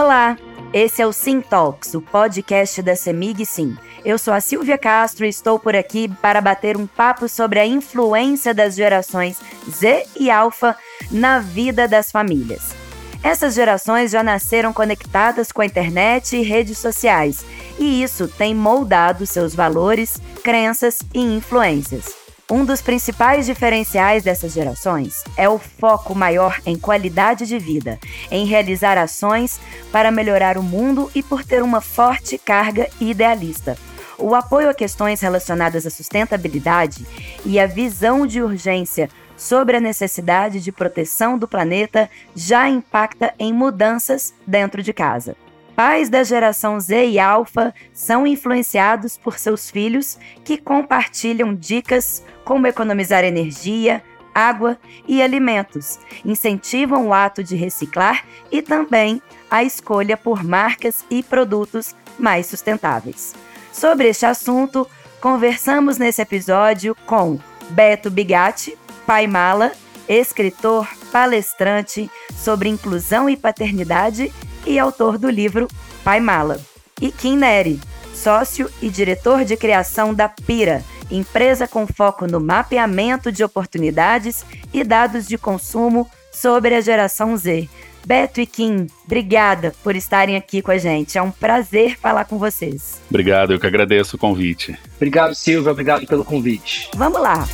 Olá, esse é o Sim Talks, o podcast da Semig Sim. Eu sou a Silvia Castro e estou por aqui para bater um papo sobre a influência das gerações Z e Alpha na vida das famílias. Essas gerações já nasceram conectadas com a internet e redes sociais, e isso tem moldado seus valores, crenças e influências. Um dos principais diferenciais dessas gerações é o foco maior em qualidade de vida, em realizar ações para melhorar o mundo e por ter uma forte carga idealista. O apoio a questões relacionadas à sustentabilidade e a visão de urgência sobre a necessidade de proteção do planeta já impacta em mudanças dentro de casa. Pais da geração Z e Alpha são influenciados por seus filhos que compartilham dicas como economizar energia, água e alimentos, incentivam o ato de reciclar e também a escolha por marcas e produtos mais sustentáveis. Sobre este assunto, conversamos nesse episódio com Beto Bigatti, pai mala, escritor, palestrante sobre inclusão e paternidade e autor do livro Pai Mala. E Kim Neri, sócio e diretor de criação da Pira, empresa com foco no mapeamento de oportunidades e dados de consumo sobre a geração Z. Beto e Kim, obrigada por estarem aqui com a gente. É um prazer falar com vocês. Obrigado, eu que agradeço o convite. Obrigado, Silvia, obrigado pelo convite. Vamos lá.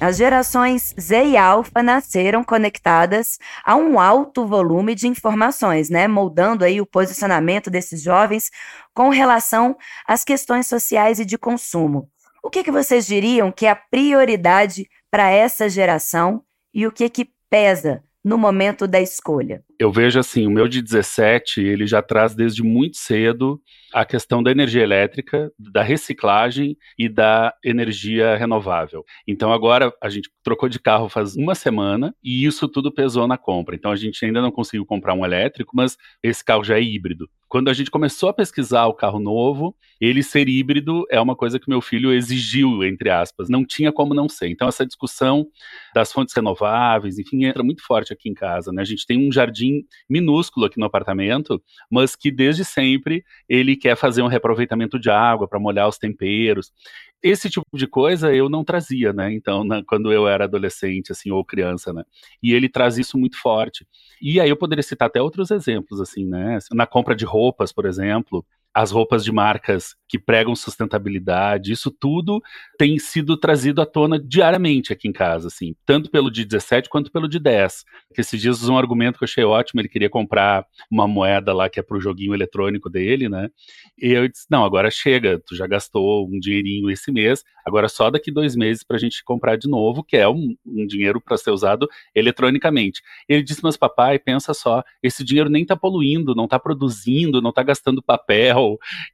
As gerações Z e Alpha nasceram conectadas a um alto volume de informações, né, moldando aí o posicionamento desses jovens com relação às questões sociais e de consumo. O que, que vocês diriam que é a prioridade para essa geração e o que que pesa no momento da escolha? Eu vejo assim, o meu de 17, ele já traz desde muito cedo a questão da energia elétrica, da reciclagem e da energia renovável. Então agora a gente trocou de carro faz uma semana e isso tudo pesou na compra. Então a gente ainda não conseguiu comprar um elétrico, mas esse carro já é híbrido. Quando a gente começou a pesquisar o carro novo, ele ser híbrido é uma coisa que meu filho exigiu, entre aspas. Não tinha como não ser. Então essa discussão das fontes renováveis, enfim, entra muito forte aqui em casa. Né? A gente tem um jardim minúsculo aqui no apartamento, mas que desde sempre ele quer fazer um reaproveitamento de água para molhar os temperos. Esse tipo de coisa eu não trazia, né? Então, na, quando eu era adolescente, assim, ou criança, né? E ele traz isso muito forte. E aí eu poderia citar até outros exemplos, assim, né? Na compra de roupas, por exemplo, as roupas de marcas que pregam sustentabilidade, isso tudo tem sido trazido à tona diariamente aqui em casa, assim, tanto pelo de 17 quanto pelo de 10. Que esses dias um argumento que eu achei ótimo, ele queria comprar uma moeda lá que é pro joguinho eletrônico dele, né? E eu disse, não, agora chega, tu já gastou um dinheirinho esse mês, agora só daqui dois meses pra gente comprar de novo, que é um, um dinheiro para ser usado eletronicamente. Ele disse, mas papai, pensa só, esse dinheiro nem tá poluindo, não tá produzindo, não tá gastando papel,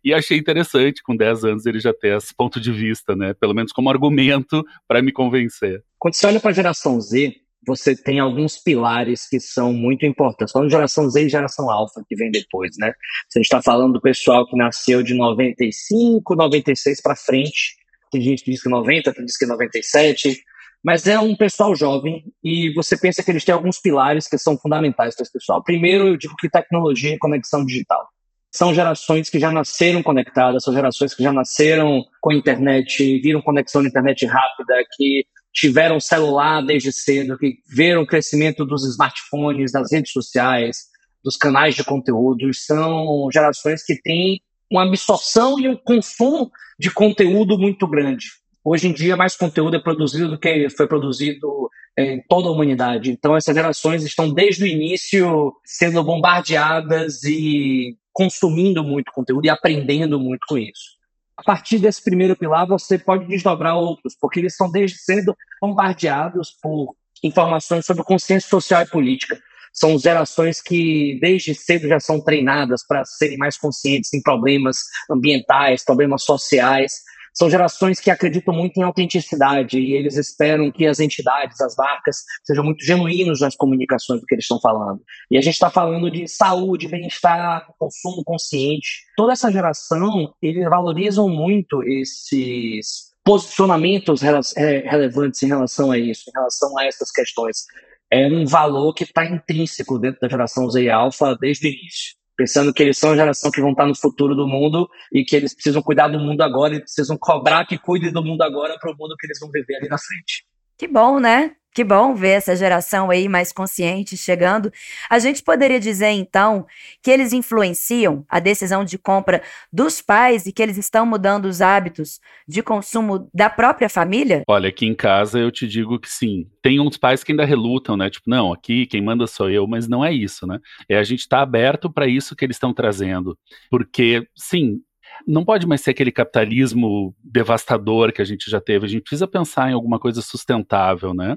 e achei interessante com 10 anos ele já ter esse ponto de vista, né? Pelo menos como argumento para me convencer. Quando você olha para a geração Z, você tem alguns pilares que são muito importantes. Falando de geração Z e geração alfa, que vem depois, né? Se a gente está falando do pessoal que nasceu de 95, 96 para frente, tem gente que diz que 90, tem gente que diz que 97, mas é um pessoal jovem e você pensa que eles têm alguns pilares que são fundamentais para esse pessoal. Primeiro, eu digo que tecnologia e conexão digital são gerações que já nasceram conectadas, são gerações que já nasceram com internet, viram conexão na internet rápida, que tiveram celular desde cedo, que viram o crescimento dos smartphones, das redes sociais, dos canais de conteúdo. São gerações que têm uma absorção e um consumo de conteúdo muito grande. Hoje em dia, mais conteúdo é produzido do que foi produzido em toda a humanidade. Então, essas gerações estão desde o início sendo bombardeadas e consumindo muito conteúdo e aprendendo muito com isso. A partir desse primeiro pilar, você pode desdobrar outros, porque eles são desde cedo bombardeados por informações sobre consciência social e política. São gerações que desde cedo já são treinadas para serem mais conscientes em problemas ambientais, problemas sociais, são gerações que acreditam muito em autenticidade e eles esperam que as entidades, as marcas, sejam muito genuínos nas comunicações do que eles estão falando. E a gente está falando de saúde, bem-estar, consumo consciente. Toda essa geração, eles valorizam muito esses posicionamentos é, relevantes em relação a isso, em relação a essas questões. é um valor que está intrínseco dentro da geração Z e Alpha desde o início. Pensando que eles são a geração que vão estar no futuro do mundo e que eles precisam cuidar do mundo agora e precisam cobrar que cuide do mundo agora para o mundo que eles vão viver ali na frente. Que bom, né? Que bom ver essa geração aí mais consciente chegando. A gente poderia dizer, então, que eles influenciam a decisão de compra dos pais e que eles estão mudando os hábitos de consumo da própria família? Olha, aqui em casa eu te digo que sim. Tem uns pais que ainda relutam, né? Tipo, não, aqui quem manda sou eu, mas não é isso, né? É a gente estar tá aberto para isso que eles estão trazendo. Porque, sim, não pode mais ser aquele capitalismo devastador que a gente já teve. A gente precisa pensar em alguma coisa sustentável, né?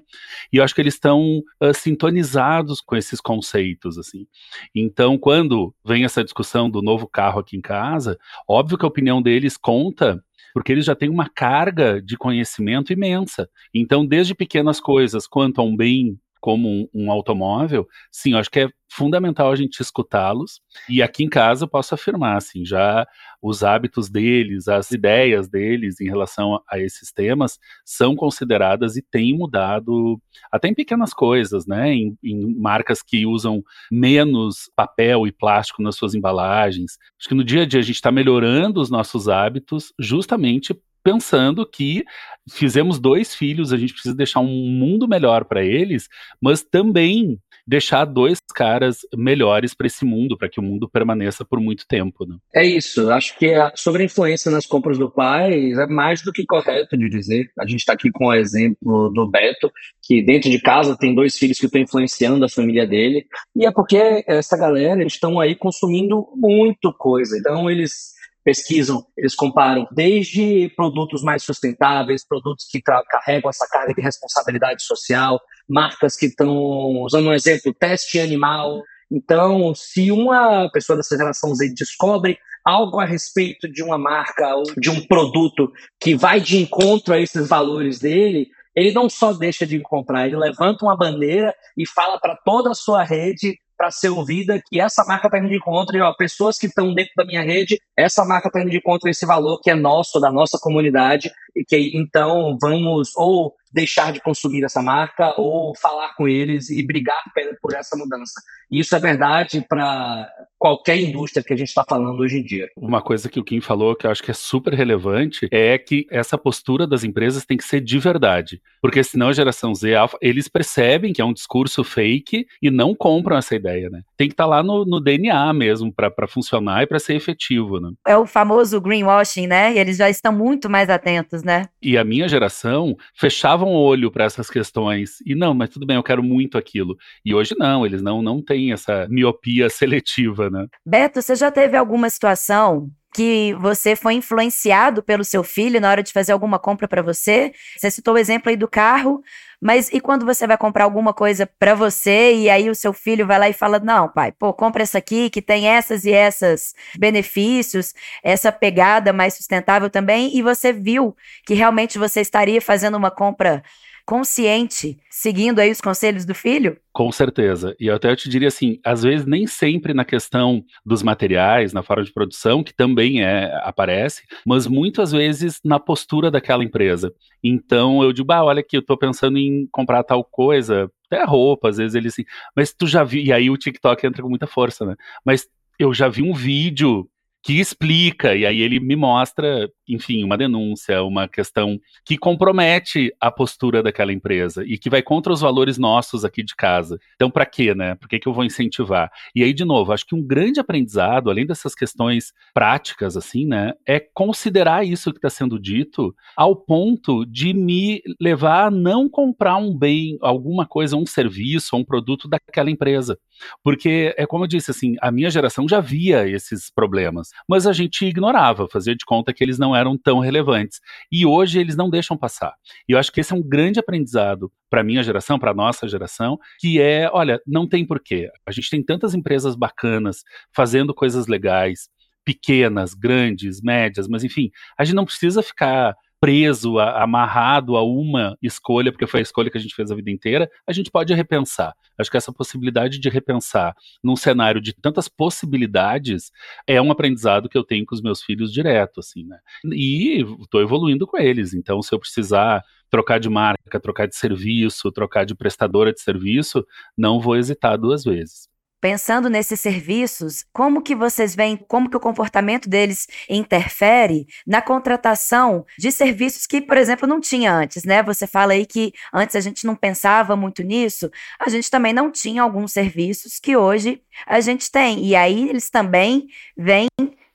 E eu acho que eles estão uh, sintonizados com esses conceitos, assim. Então, quando vem essa discussão do novo carro aqui em casa, óbvio que a opinião deles conta porque eles já têm uma carga de conhecimento imensa. Então, desde pequenas coisas quanto a um bem como um, um automóvel, sim, eu acho que é fundamental a gente escutá-los. E aqui em casa eu posso afirmar, assim, já os hábitos deles, as ideias deles em relação a esses temas são consideradas e têm mudado até em pequenas coisas, né? Em, em marcas que usam menos papel e plástico nas suas embalagens. Acho que no dia a dia a gente está melhorando os nossos hábitos justamente pensando que fizemos dois filhos, a gente precisa deixar um mundo melhor para eles, mas também deixar dois caras melhores para esse mundo, para que o mundo permaneça por muito tempo. Né? É isso. Acho que a, sobre a influência nas compras do pai é mais do que correto de dizer. A gente está aqui com o exemplo do Beto, que dentro de casa tem dois filhos que estão influenciando a família dele, e é porque essa galera eles estão aí consumindo muito coisa. Então eles pesquisam, eles comparam desde produtos mais sustentáveis, produtos que carregam essa carga de responsabilidade social, marcas que estão, usando um exemplo, teste animal. Então, se uma pessoa dessa geração Z descobre algo a respeito de uma marca ou de um produto que vai de encontro a esses valores dele, ele não só deixa de comprar, ele levanta uma bandeira e fala para toda a sua rede para ser ouvida que essa marca está indo de encontro e ó, pessoas que estão dentro da minha rede, essa marca está indo de encontro esse valor que é nosso, da nossa comunidade, e que então vamos ou deixar de consumir essa marca ou falar com eles e brigar por essa mudança. E isso é verdade para qualquer indústria que a gente está falando hoje em dia. Uma coisa que o Kim falou que eu acho que é super relevante é que essa postura das empresas tem que ser de verdade, porque senão a geração Z, Alpha, eles percebem que é um discurso fake e não compram essa ideia, né? Tem que estar tá lá no, no, DNA mesmo para funcionar e para ser efetivo, né? É o famoso greenwashing, né? E eles já estão muito mais atentos, né? E a minha geração fechavam o olho para essas questões e não, mas tudo bem, eu quero muito aquilo. E hoje não, eles não não têm essa miopia seletiva, né? Beto, você já teve alguma situação que você foi influenciado pelo seu filho na hora de fazer alguma compra para você? Você citou o exemplo aí do carro, mas e quando você vai comprar alguma coisa para você e aí o seu filho vai lá e fala: "Não, pai, pô, compra essa aqui que tem essas e essas benefícios, essa pegada mais sustentável também", e você viu que realmente você estaria fazendo uma compra consciente, seguindo aí os conselhos do filho? Com certeza. E até eu te diria assim, às vezes nem sempre na questão dos materiais, na forma de produção, que também é aparece, mas muitas vezes na postura daquela empresa. Então eu digo, ah, olha aqui, eu estou pensando em comprar tal coisa, até roupa, às vezes ele assim, mas tu já viu, e aí o TikTok entra com muita força, né? Mas eu já vi um vídeo que explica, e aí ele me mostra, enfim, uma denúncia, uma questão que compromete a postura daquela empresa e que vai contra os valores nossos aqui de casa. Então, para quê, né? Por que, que eu vou incentivar? E aí, de novo, acho que um grande aprendizado, além dessas questões práticas, assim, né, é considerar isso que está sendo dito ao ponto de me levar a não comprar um bem, alguma coisa, um serviço, um produto daquela empresa. Porque é como eu disse, assim, a minha geração já via esses problemas mas a gente ignorava, fazia de conta que eles não eram tão relevantes. E hoje eles não deixam passar. E eu acho que esse é um grande aprendizado para minha geração, para nossa geração, que é, olha, não tem porquê. A gente tem tantas empresas bacanas fazendo coisas legais, pequenas, grandes, médias, mas enfim, a gente não precisa ficar preso, a, amarrado a uma escolha, porque foi a escolha que a gente fez a vida inteira, a gente pode repensar. Acho que essa possibilidade de repensar num cenário de tantas possibilidades é um aprendizado que eu tenho com os meus filhos direto, assim, né? E estou evoluindo com eles. Então, se eu precisar trocar de marca, trocar de serviço, trocar de prestadora de serviço, não vou hesitar duas vezes. Pensando nesses serviços, como que vocês veem, como que o comportamento deles interfere na contratação de serviços que, por exemplo, não tinha antes, né? Você fala aí que antes a gente não pensava muito nisso, a gente também não tinha alguns serviços que hoje a gente tem. E aí eles também vêm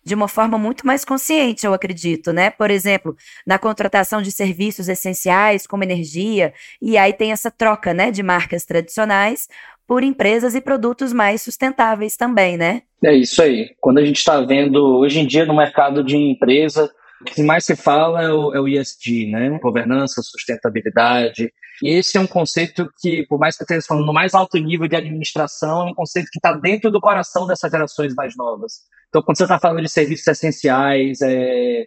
de uma forma muito mais consciente, eu acredito, né? Por exemplo, na contratação de serviços essenciais, como energia, e aí tem essa troca, né, de marcas tradicionais por empresas e produtos mais sustentáveis também, né? É isso aí. Quando a gente está vendo hoje em dia no mercado de empresa, o que mais se fala é o, é o ESG, né? Governança, sustentabilidade. E esse é um conceito que, por mais que eu esteja falando no mais alto nível de administração, é um conceito que está dentro do coração dessas gerações mais novas. Então, quando você está falando de serviços essenciais, é, é,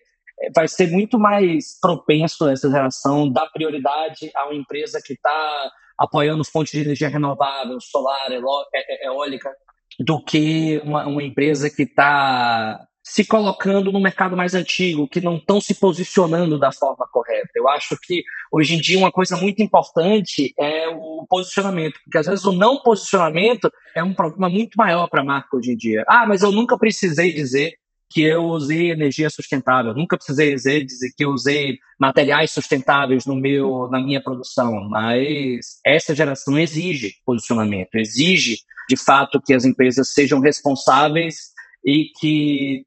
vai ser muito mais propenso essa geração dar prioridade a uma empresa que está apoiando fontes de energia renovável, solar, é, é, eólica, do que uma, uma empresa que está se colocando no mercado mais antigo, que não estão se posicionando da forma correta. Eu acho que hoje em dia uma coisa muito importante é o posicionamento, porque às vezes o não posicionamento é um problema muito maior para a marca hoje em dia. Ah, mas eu nunca precisei dizer que eu usei energia sustentável. Nunca precisei dizer, dizer que eu usei materiais sustentáveis no meu, na minha produção, mas essa geração exige posicionamento, exige de fato que as empresas sejam responsáveis e que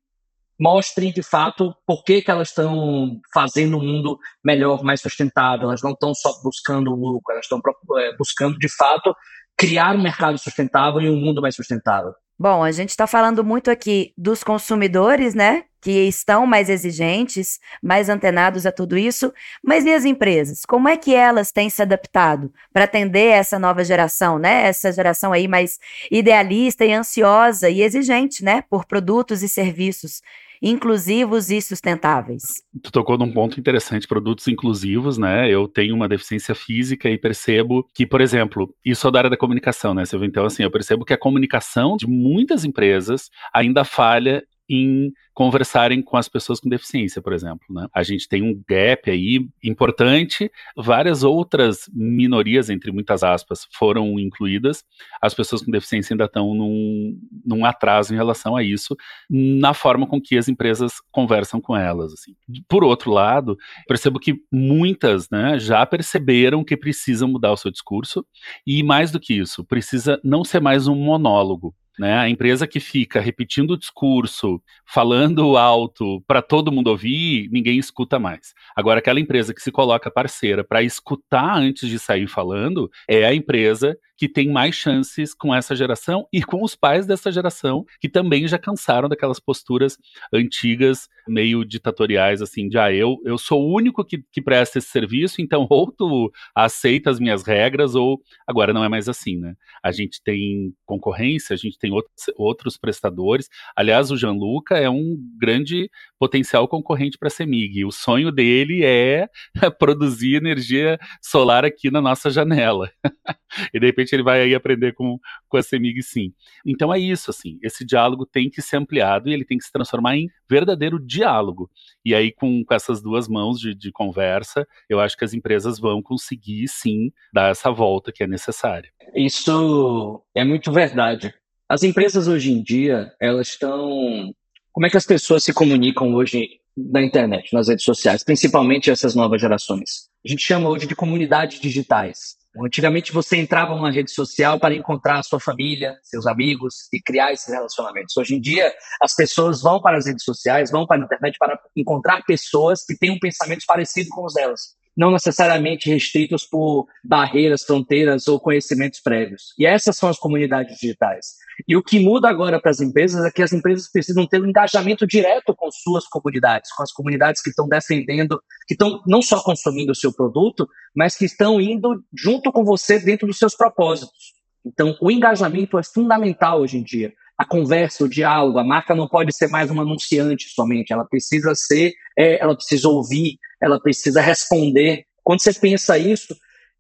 mostrem de fato por que, que elas estão fazendo um mundo melhor, mais sustentável. Elas não estão só buscando lucro, elas estão é, buscando de fato criar um mercado sustentável e um mundo mais sustentável. Bom, a gente está falando muito aqui dos consumidores, né? Que estão mais exigentes, mais antenados a tudo isso. Mas e as empresas? Como é que elas têm se adaptado para atender essa nova geração, né? Essa geração aí mais idealista e ansiosa e exigente, né? Por produtos e serviços inclusivos e sustentáveis. Tu tocou num ponto interessante, produtos inclusivos, né? Eu tenho uma deficiência física e percebo que, por exemplo, isso é da área da comunicação, né, Silvio? Então, assim, eu percebo que a comunicação de muitas empresas ainda falha em conversarem com as pessoas com deficiência, por exemplo. Né? A gente tem um gap aí importante, várias outras minorias, entre muitas aspas, foram incluídas. As pessoas com deficiência ainda estão num, num atraso em relação a isso, na forma com que as empresas conversam com elas. Assim. Por outro lado, percebo que muitas né, já perceberam que precisam mudar o seu discurso, e mais do que isso, precisa não ser mais um monólogo. Né? A empresa que fica repetindo o discurso, falando alto para todo mundo ouvir, ninguém escuta mais. Agora, aquela empresa que se coloca parceira para escutar antes de sair falando, é a empresa que tem mais chances com essa geração e com os pais dessa geração, que também já cansaram daquelas posturas antigas, meio ditatoriais, assim, de ah, eu, eu sou o único que, que presta esse serviço, então ou tu aceita as minhas regras, ou agora não é mais assim, né? A gente tem concorrência, a gente tem outros, outros prestadores. Aliás, o Gianluca é um grande potencial concorrente para a Semig. O sonho dele é produzir energia solar aqui na nossa janela. e de repente ele vai aí aprender com, com a Semig sim. Então é isso, assim, esse diálogo tem que ser ampliado e ele tem que se transformar em verdadeiro diálogo. E aí, com, com essas duas mãos de, de conversa, eu acho que as empresas vão conseguir sim dar essa volta que é necessária. Isso é muito verdade. As empresas hoje em dia, elas estão. Como é que as pessoas se comunicam hoje na internet, nas redes sociais, principalmente essas novas gerações? A gente chama hoje de comunidades digitais. Antigamente você entrava numa rede social para encontrar a sua família, seus amigos e criar esses relacionamentos. Hoje em dia, as pessoas vão para as redes sociais, vão para a internet para encontrar pessoas que têm um pensamento parecido com os delas não necessariamente restritos por barreiras, fronteiras ou conhecimentos prévios. E essas são as comunidades digitais. E o que muda agora para as empresas é que as empresas precisam ter um engajamento direto com suas comunidades, com as comunidades que estão defendendo, que estão não só consumindo o seu produto, mas que estão indo junto com você dentro dos seus propósitos. Então, o engajamento é fundamental hoje em dia. A conversa, o diálogo, a marca não pode ser mais um anunciante somente, ela precisa ser, é, ela precisa ouvir, ela precisa responder. Quando você pensa isso,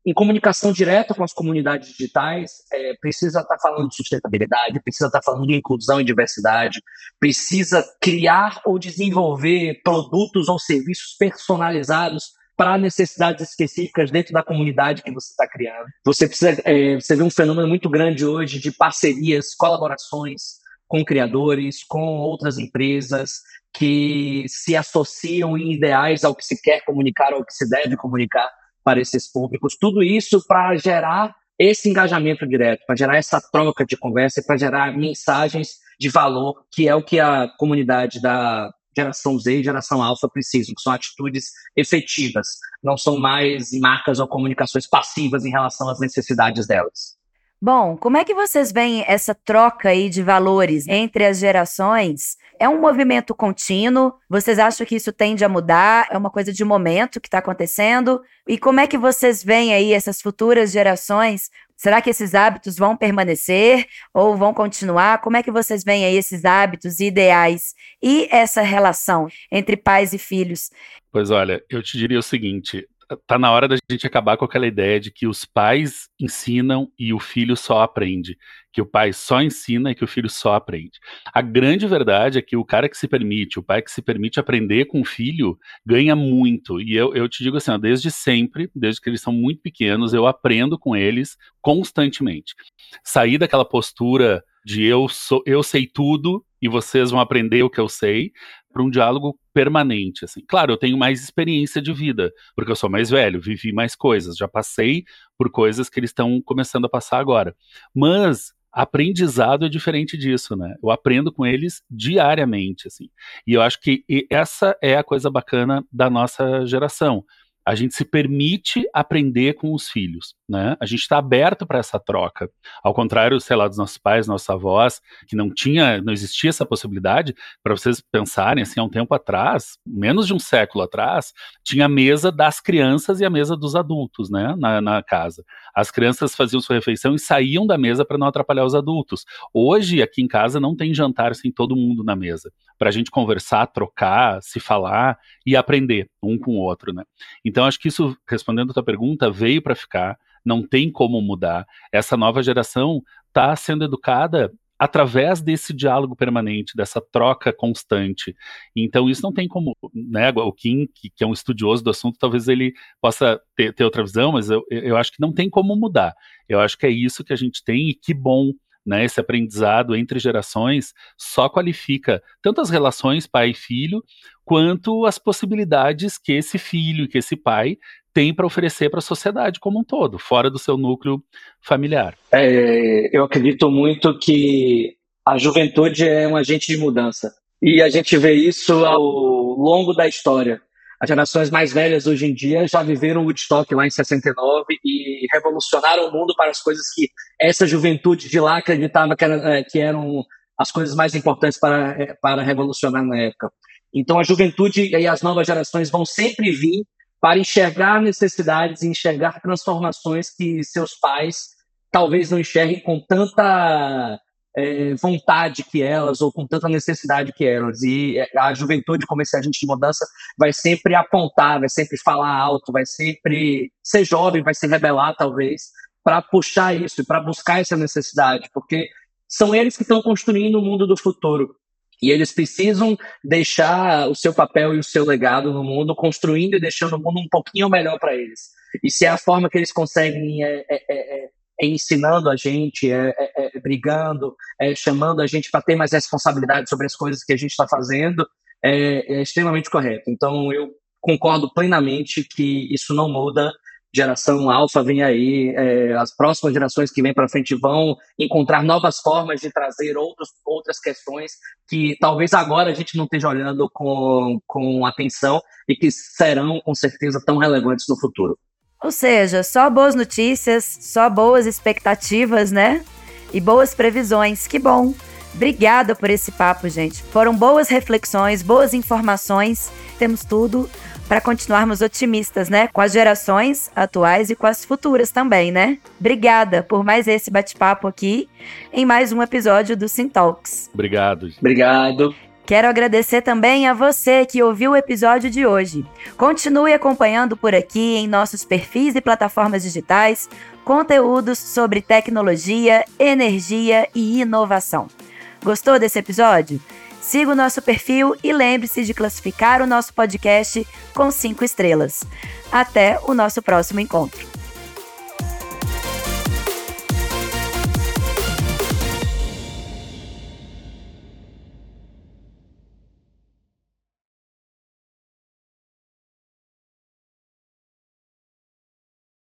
em comunicação direta com as comunidades digitais, é, precisa estar tá falando de sustentabilidade, precisa estar tá falando de inclusão e diversidade, precisa criar ou desenvolver produtos ou serviços personalizados para necessidades específicas dentro da comunidade que você está criando. Você precisa, é, você vê um fenômeno muito grande hoje de parcerias, colaborações com criadores, com outras empresas que se associam em ideais ao que se quer comunicar, ao que se deve comunicar para esses públicos. Tudo isso para gerar esse engajamento direto, para gerar essa troca de conversa, para gerar mensagens de valor, que é o que a comunidade da geração Z e geração alfa precisam, que são atitudes efetivas, não são mais marcas ou comunicações passivas em relação às necessidades delas. Bom, como é que vocês veem essa troca aí de valores entre as gerações? É um movimento contínuo? Vocês acham que isso tende a mudar? É uma coisa de momento que está acontecendo? E como é que vocês veem aí essas futuras gerações? Será que esses hábitos vão permanecer ou vão continuar? Como é que vocês veem aí esses hábitos ideais e essa relação entre pais e filhos? Pois olha, eu te diria o seguinte: tá na hora da gente acabar com aquela ideia de que os pais ensinam e o filho só aprende. Que o pai só ensina e que o filho só aprende. A grande verdade é que o cara que se permite, o pai que se permite aprender com o filho, ganha muito. E eu, eu te digo assim, ó, desde sempre, desde que eles são muito pequenos, eu aprendo com eles constantemente. Sair daquela postura de eu, sou, eu sei tudo e vocês vão aprender o que eu sei, para um diálogo permanente, assim. Claro, eu tenho mais experiência de vida, porque eu sou mais velho, vivi mais coisas, já passei por coisas que eles estão começando a passar agora. Mas aprendizado é diferente disso, né? Eu aprendo com eles diariamente, assim. E eu acho que essa é a coisa bacana da nossa geração a gente se permite aprender com os filhos, né? A gente está aberto para essa troca. Ao contrário, sei lá, dos nossos pais, nossos avós, que não tinha, não existia essa possibilidade, para vocês pensarem, assim, há um tempo atrás, menos de um século atrás, tinha a mesa das crianças e a mesa dos adultos, né, na, na casa. As crianças faziam sua refeição e saíam da mesa para não atrapalhar os adultos. Hoje, aqui em casa, não tem jantar sem todo mundo na mesa, para a gente conversar, trocar, se falar e aprender um com o outro, né? Então, acho que isso, respondendo a tua pergunta, veio para ficar, não tem como mudar. Essa nova geração está sendo educada através desse diálogo permanente, dessa troca constante. Então, isso não tem como, né, o Kim, que, que é um estudioso do assunto, talvez ele possa ter, ter outra visão, mas eu, eu acho que não tem como mudar. Eu acho que é isso que a gente tem e que bom né, esse aprendizado entre gerações só qualifica tanto as relações pai e filho, quanto as possibilidades que esse filho e que esse pai tem para oferecer para a sociedade como um todo, fora do seu núcleo familiar. É, eu acredito muito que a juventude é um agente de mudança. E a gente vê isso ao longo da história. As gerações mais velhas hoje em dia já viveram Woodstock lá em 69 e revolucionaram o mundo para as coisas que essa juventude de lá acreditava que, era, é, que eram as coisas mais importantes para, é, para revolucionar na época. Então a juventude e as novas gerações vão sempre vir para enxergar necessidades e enxergar transformações que seus pais talvez não enxerguem com tanta é, vontade que elas ou com tanta necessidade que elas. E a juventude, como esse agente de mudança, vai sempre apontar, vai sempre falar alto, vai sempre ser jovem, vai se rebelar talvez, para puxar isso, para buscar essa necessidade, porque são eles que estão construindo o mundo do futuro. E eles precisam deixar o seu papel e o seu legado no mundo, construindo e deixando o mundo um pouquinho melhor para eles. E se é a forma que eles conseguem é, é, é, é, é ensinando a gente, é, é, é brigando, chamando a gente para ter mais responsabilidade sobre as coisas que a gente está fazendo, é extremamente correto. Então, eu concordo plenamente que isso não muda geração alfa vem aí, é, as próximas gerações que vêm para frente vão encontrar novas formas de trazer outros, outras questões que talvez agora a gente não esteja olhando com, com atenção e que serão com certeza tão relevantes no futuro. Ou seja, só boas notícias, só boas expectativas, né? E boas previsões. Que bom! Obrigada por esse papo, gente. Foram boas reflexões, boas informações. Temos tudo para continuarmos otimistas, né? Com as gerações atuais e com as futuras também, né? Obrigada por mais esse bate-papo aqui em mais um episódio do Sintalks. Obrigado. Obrigado. Quero agradecer também a você que ouviu o episódio de hoje. Continue acompanhando por aqui em nossos perfis e plataformas digitais conteúdos sobre tecnologia, energia e inovação. Gostou desse episódio? Siga o nosso perfil e lembre-se de classificar o nosso podcast com cinco estrelas. Até o nosso próximo encontro.